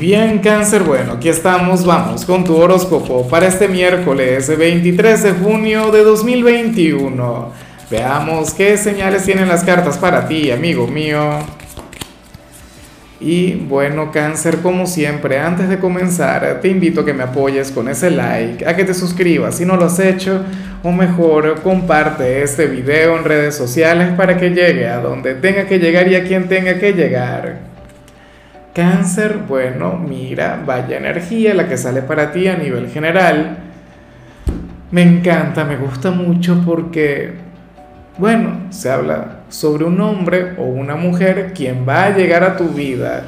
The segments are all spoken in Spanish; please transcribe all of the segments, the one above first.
Bien, cáncer, bueno, aquí estamos, vamos con tu horóscopo para este miércoles 23 de junio de 2021. Veamos qué señales tienen las cartas para ti, amigo mío. Y bueno, cáncer, como siempre, antes de comenzar, te invito a que me apoyes con ese like, a que te suscribas si no lo has hecho, o mejor, comparte este video en redes sociales para que llegue a donde tenga que llegar y a quien tenga que llegar. Cáncer, bueno, mira, vaya energía la que sale para ti a nivel general. Me encanta, me gusta mucho porque, bueno, se habla sobre un hombre o una mujer quien va a llegar a tu vida.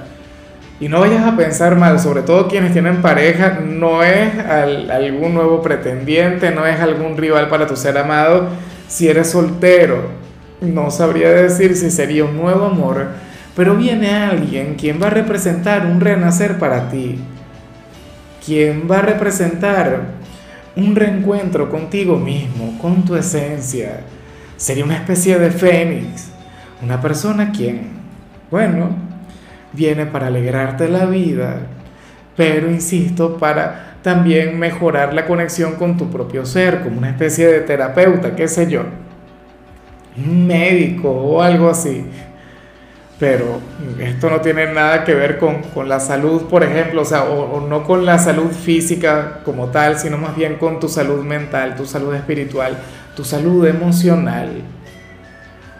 Y no vayas a pensar mal, sobre todo quienes tienen pareja, no es algún nuevo pretendiente, no es algún rival para tu ser amado. Si eres soltero, no sabría decir si sería un nuevo amor pero viene alguien quien va a representar un renacer para ti, quien va a representar un reencuentro contigo mismo, con tu esencia. Sería una especie de fénix, una persona quien, bueno, viene para alegrarte la vida, pero insisto, para también mejorar la conexión con tu propio ser, como una especie de terapeuta, qué sé yo, un médico o algo así, pero esto no tiene nada que ver con, la salud, por ejemplo, o sea, o, no con la salud física como tal, sino más bien con tu salud mental, tu salud espiritual, tu salud emocional.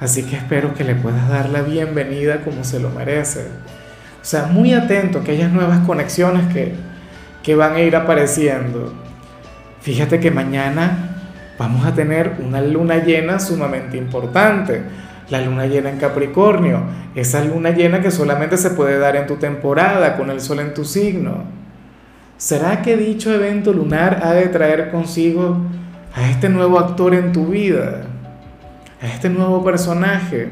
Así que espero que le puedas dar la bienvenida como se lo merece. O sea, muy atento a aquellas nuevas conexiones que, que van a ir apareciendo. Fíjate que mañana vamos a tener una luna llena sumamente importante la luna llena en Capricornio, esa luna llena que solamente se puede dar en tu temporada, con el sol en tu signo. ¿Será que dicho evento lunar ha de traer consigo a este nuevo actor en tu vida? A este nuevo personaje.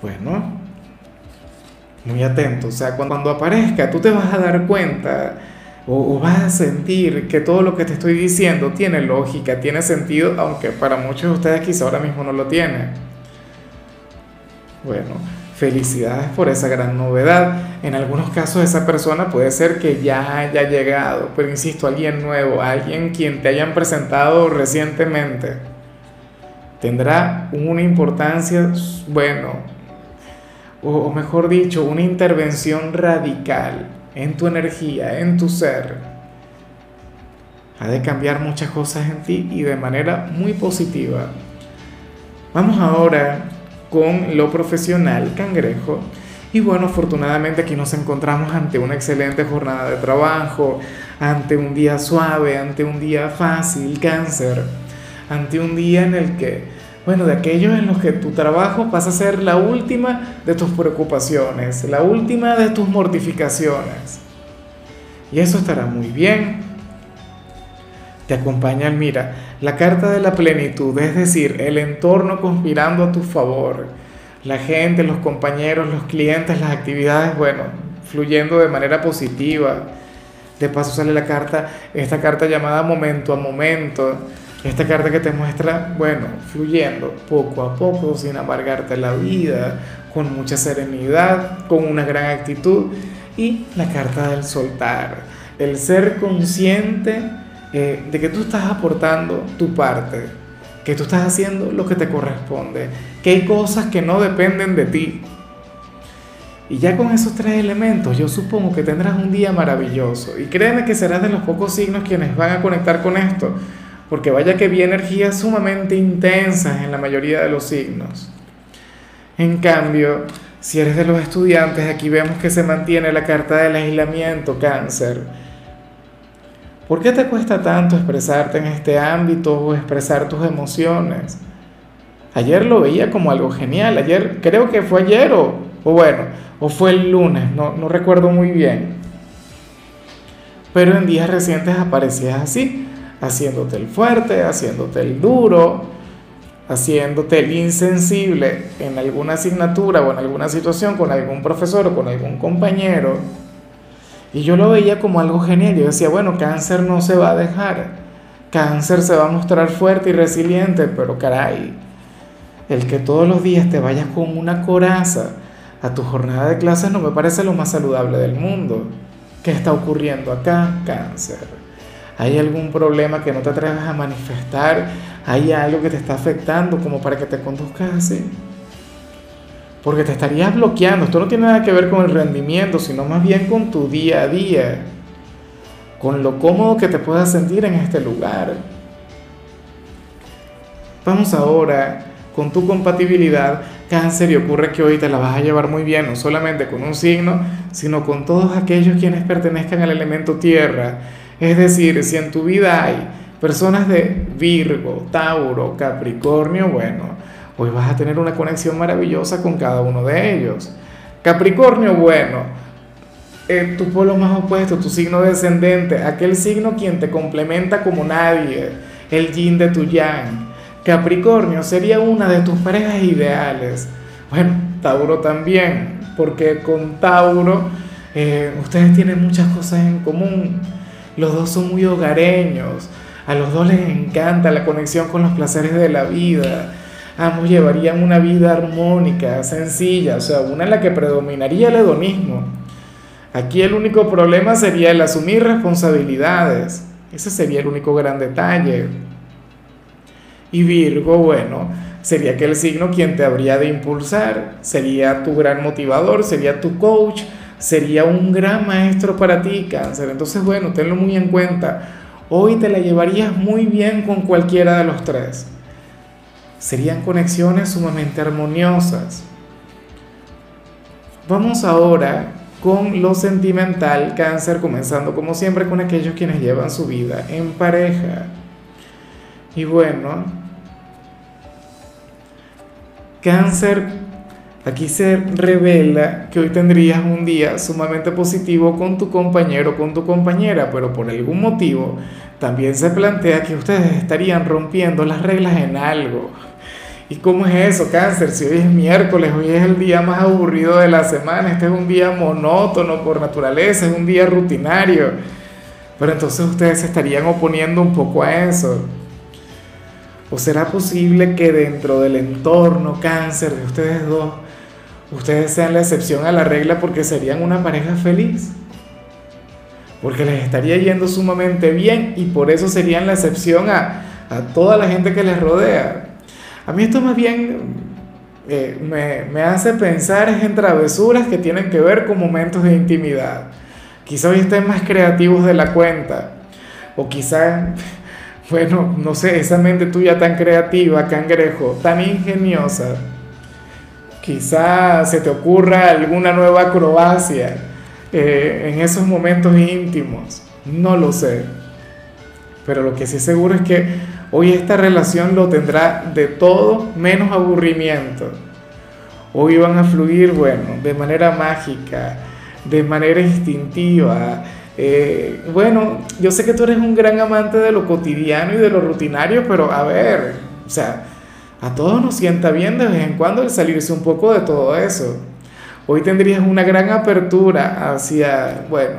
Bueno, muy atento, o sea, cuando aparezca tú te vas a dar cuenta o, vas a sentir que todo lo que te estoy diciendo tiene lógica, tiene sentido, aunque para muchos de ustedes quizá ahora mismo no lo tiene. Bueno, felicidades por esa gran novedad. En algunos casos esa persona puede ser que ya haya llegado, pero insisto, alguien nuevo, alguien quien te hayan presentado recientemente, tendrá una importancia, bueno, o, mejor dicho, una intervención radical en tu energía, en tu ser. Ha de cambiar muchas cosas en ti y de manera muy positiva. Vamos ahora con lo profesional cangrejo. Y bueno, afortunadamente aquí nos encontramos ante una excelente jornada de trabajo, ante un día suave, ante un día fácil, cáncer, ante un día en el que, bueno, de aquellos en los que tu trabajo pasa a ser la última de tus preocupaciones, la última de tus mortificaciones. Y eso estará muy bien te acompañan, mira, la carta de la plenitud, es decir, el entorno conspirando a tu favor, la gente, los compañeros, los clientes, las actividades, bueno, fluyendo de manera positiva. De paso sale la carta, esta carta llamada momento a momento, esta carta que te muestra, bueno, fluyendo poco a poco, sin amargarte la vida, con mucha serenidad, con una gran actitud. Y la carta del soltar, el ser consciente eh, de que tú estás aportando tu parte, que tú estás haciendo lo que te corresponde, que hay cosas que no dependen de ti. Y ya con esos tres elementos yo supongo que tendrás un día maravilloso. Y créeme que serás de los pocos signos quienes van a conectar con esto, porque vaya que vi energías sumamente intensas en la mayoría de los signos. En cambio, si eres de los estudiantes, aquí vemos que se mantiene la carta del aislamiento, cáncer ¿Por qué te cuesta tanto expresarte en este ámbito o expresar tus emociones? Ayer lo veía como algo genial, ayer creo que fue ayer o, bueno, o fue el lunes, no, no recuerdo muy bien. Pero en días recientes aparecías así, haciéndote el fuerte, haciéndote el duro, haciéndote el insensible en alguna asignatura o en alguna situación con algún profesor o con algún compañero y yo lo veía como algo genial. Yo decía, bueno, cáncer no se va a dejar. Cáncer se va a mostrar fuerte y resiliente, pero caray, el que todos los días te vayas con una coraza a tu jornada de clases no me parece lo más saludable del mundo. ¿Qué está ocurriendo acá, cáncer? ¿Hay algún problema que no te atreves a manifestar? ¿Hay algo que te está afectando como para que te conduzcas así? Porque te estarías bloqueando. Esto no tiene nada que ver con el rendimiento, sino más bien con tu día a día. Con lo cómodo que te puedas sentir en este lugar. Vamos ahora con tu compatibilidad cáncer y ocurre que hoy te la vas a llevar muy bien, no solamente con un signo, sino con todos aquellos quienes pertenezcan al elemento tierra. Es decir, si en tu vida hay personas de Virgo, Tauro, Capricornio, bueno, hoy vas a tener una conexión maravillosa con cada uno de ellos. Capricornio, bueno, eh, tu polo más opuesto, tu signo descendente, aquel signo quien te complementa como nadie, el yin de tu yang. Capricornio sería una de tus parejas ideales. Bueno, Tauro también, porque con Tauro eh, ustedes tienen muchas cosas en común. Los dos son muy hogareños, a los dos les encanta la conexión con los placeres de la vida. Ambos llevarían una vida armónica, sencilla, o sea, una en la que predominaría el hedonismo. Aquí el único problema sería el asumir responsabilidades. Ese sería el único gran detalle. Y Virgo, bueno, sería aquel signo quien te habría de impulsar, sería tu gran motivador, sería tu coach, sería un gran maestro para ti, cáncer. Entonces, bueno, tenlo muy en cuenta. Hoy te la llevarías muy bien con cualquiera de los tres. Serían conexiones sumamente armoniosas. Vamos ahora con lo sentimental, cáncer, comenzando como siempre con aquellos quienes llevan su vida en pareja. Y bueno, Cáncer, aquí se revela que hoy tendrías un día sumamente positivo con tu compañero con tu compañera, pero por algún motivo también se plantea que ustedes estarían rompiendo las reglas en algo. ¿Y cómo es eso, cáncer? Si hoy es miércoles, hoy es el día más aburrido de la semana, este es un día monótono por naturaleza, es un día rutinario. Pero entonces ustedes se estarían oponiendo un poco a eso. ¿O será posible que dentro del entorno cáncer de ustedes dos, ustedes sean la excepción a la regla porque serían una pareja feliz? Porque les estaría yendo sumamente bien y por eso serían la excepción a, toda la gente que les rodea. A mí esto más bien eh, me, me, hace pensar en travesuras que tienen que ver con momentos de intimidad. Quizá hoy estén más creativos de la cuenta. O quizá bueno, no sé, esa mente tuya tan creativa, cangrejo, tan ingeniosa, quizá se te ocurra alguna nueva acrobacia eh, en esos momentos íntimos, no lo sé. Pero lo que sí seguro es que hoy esta relación lo tendrá de todo menos aburrimiento. Hoy van a fluir, bueno, de manera mágica, de manera instintiva, eh, bueno, yo sé que tú eres un gran amante de lo cotidiano y de lo rutinario, pero a ver, o sea, a todos nos sienta bien de vez en cuando el salirse un poco de todo eso. Hoy tendrías una gran apertura hacia, bueno,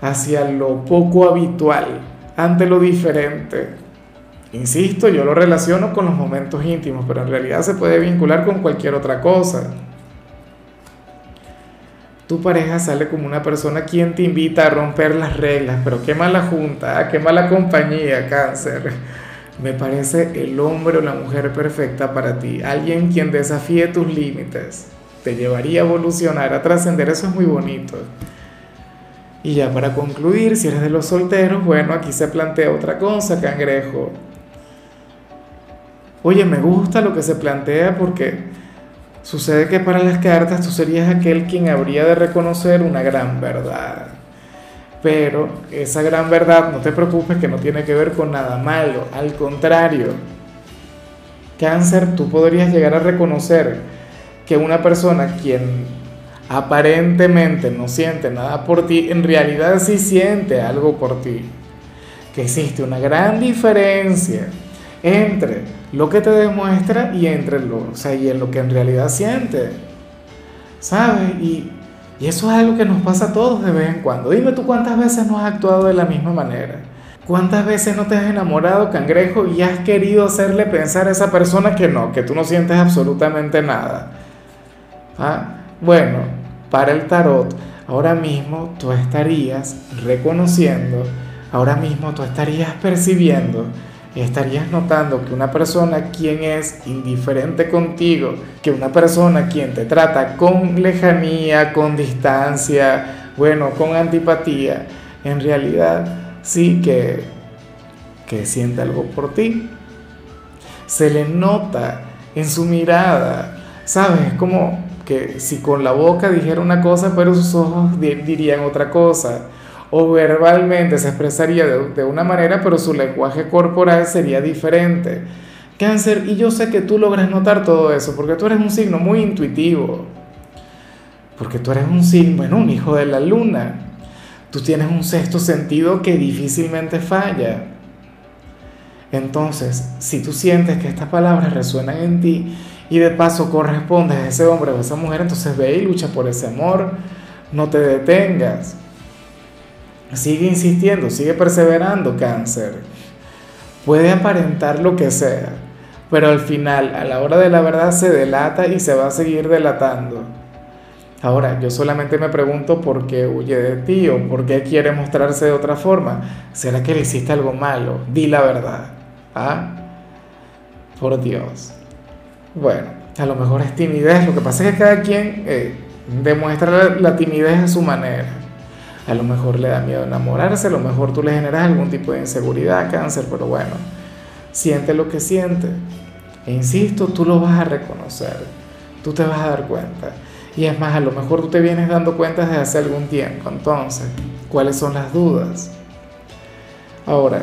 hacia lo poco habitual, ante lo diferente. Insisto, yo lo relaciono con los momentos íntimos, pero en realidad se puede vincular con cualquier otra cosa tu pareja sale como una persona quien te invita a romper las reglas, pero qué mala junta, ¿ah? qué mala compañía, cáncer. Me parece el hombre o la mujer perfecta para ti, alguien quien desafíe tus límites, te llevaría a evolucionar, a trascender, eso es muy bonito. Y ya para concluir, si eres de los solteros, bueno, aquí se plantea otra cosa, cangrejo. Oye, me gusta lo que se plantea porque Sucede que para las cartas tú serías aquel quien habría de reconocer una gran verdad. Pero esa gran verdad, no te preocupes que no tiene que ver con nada malo, al contrario. Cáncer, tú podrías llegar a reconocer que una persona quien aparentemente no siente nada por ti, en realidad sí siente algo por ti. Que existe una gran diferencia entre lo que te demuestra y entre lo, o sea, y en lo que en realidad siente. ¿Sabes? Y, y eso es algo que nos pasa a todos de vez en cuando. Dime tú cuántas veces no has actuado de la misma manera. ¿Cuántas veces no te has enamorado, cangrejo, y has querido hacerle pensar a esa persona que no, que tú no sientes absolutamente nada? ¿Ah? Bueno, para el tarot, ahora mismo tú estarías reconociendo, ahora mismo tú estarías percibiendo estarías notando que una persona quien es indiferente contigo, que una persona quien te trata con lejanía, con distancia, bueno, con antipatía, en realidad sí que, que siente algo por ti. Se le nota en su mirada, ¿sabes? Como que si con la boca dijera una cosa, pero sus ojos dirían otra cosa o verbalmente se expresaría de, una manera, pero su lenguaje corporal sería diferente. Cáncer, y yo sé que tú logras notar todo eso, porque tú eres un signo muy intuitivo, porque tú eres un signo, bueno, un hijo de la luna, tú tienes un sexto sentido que difícilmente falla. Entonces, si tú sientes que estas palabras resuenan en ti y de paso correspondes a ese hombre o a esa mujer, entonces ve y lucha por ese amor, no te detengas. Sigue insistiendo, sigue perseverando cáncer. Puede aparentar lo que sea, pero al final, a la hora de la verdad, se delata y se va a seguir delatando. Ahora, yo solamente me pregunto por qué huye de ti o por qué quiere mostrarse de otra forma. ¿Será que le hiciste algo malo? Di la verdad. ¿Ah? Por Dios. Bueno, a lo mejor es timidez. Lo que pasa es que cada quien eh, demuestra la timidez a su manera. A lo mejor le da miedo enamorarse, a lo mejor tú le generas algún tipo de inseguridad, cáncer, pero bueno, siente lo que siente. E insisto, tú lo vas a reconocer, tú te vas a dar cuenta. Y es más, a lo mejor tú te vienes dando cuenta desde hace algún tiempo. Entonces, ¿cuáles son las dudas? Ahora,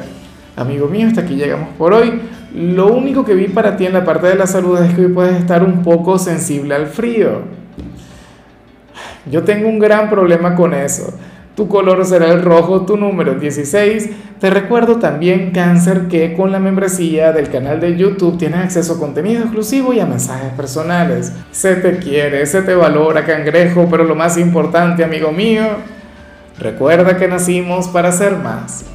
amigo mío, hasta aquí llegamos por hoy. Lo único que vi para ti en la parte de la salud es que hoy puedes estar un poco sensible al frío. Yo tengo un gran problema con eso. Tu color será el rojo, tu número 16. Te recuerdo también, cáncer, que con la membresía del canal de YouTube tienes acceso a contenido exclusivo y a mensajes personales. Se te quiere, se te valora, cangrejo, pero lo más importante, amigo mío, recuerda que nacimos para ser más.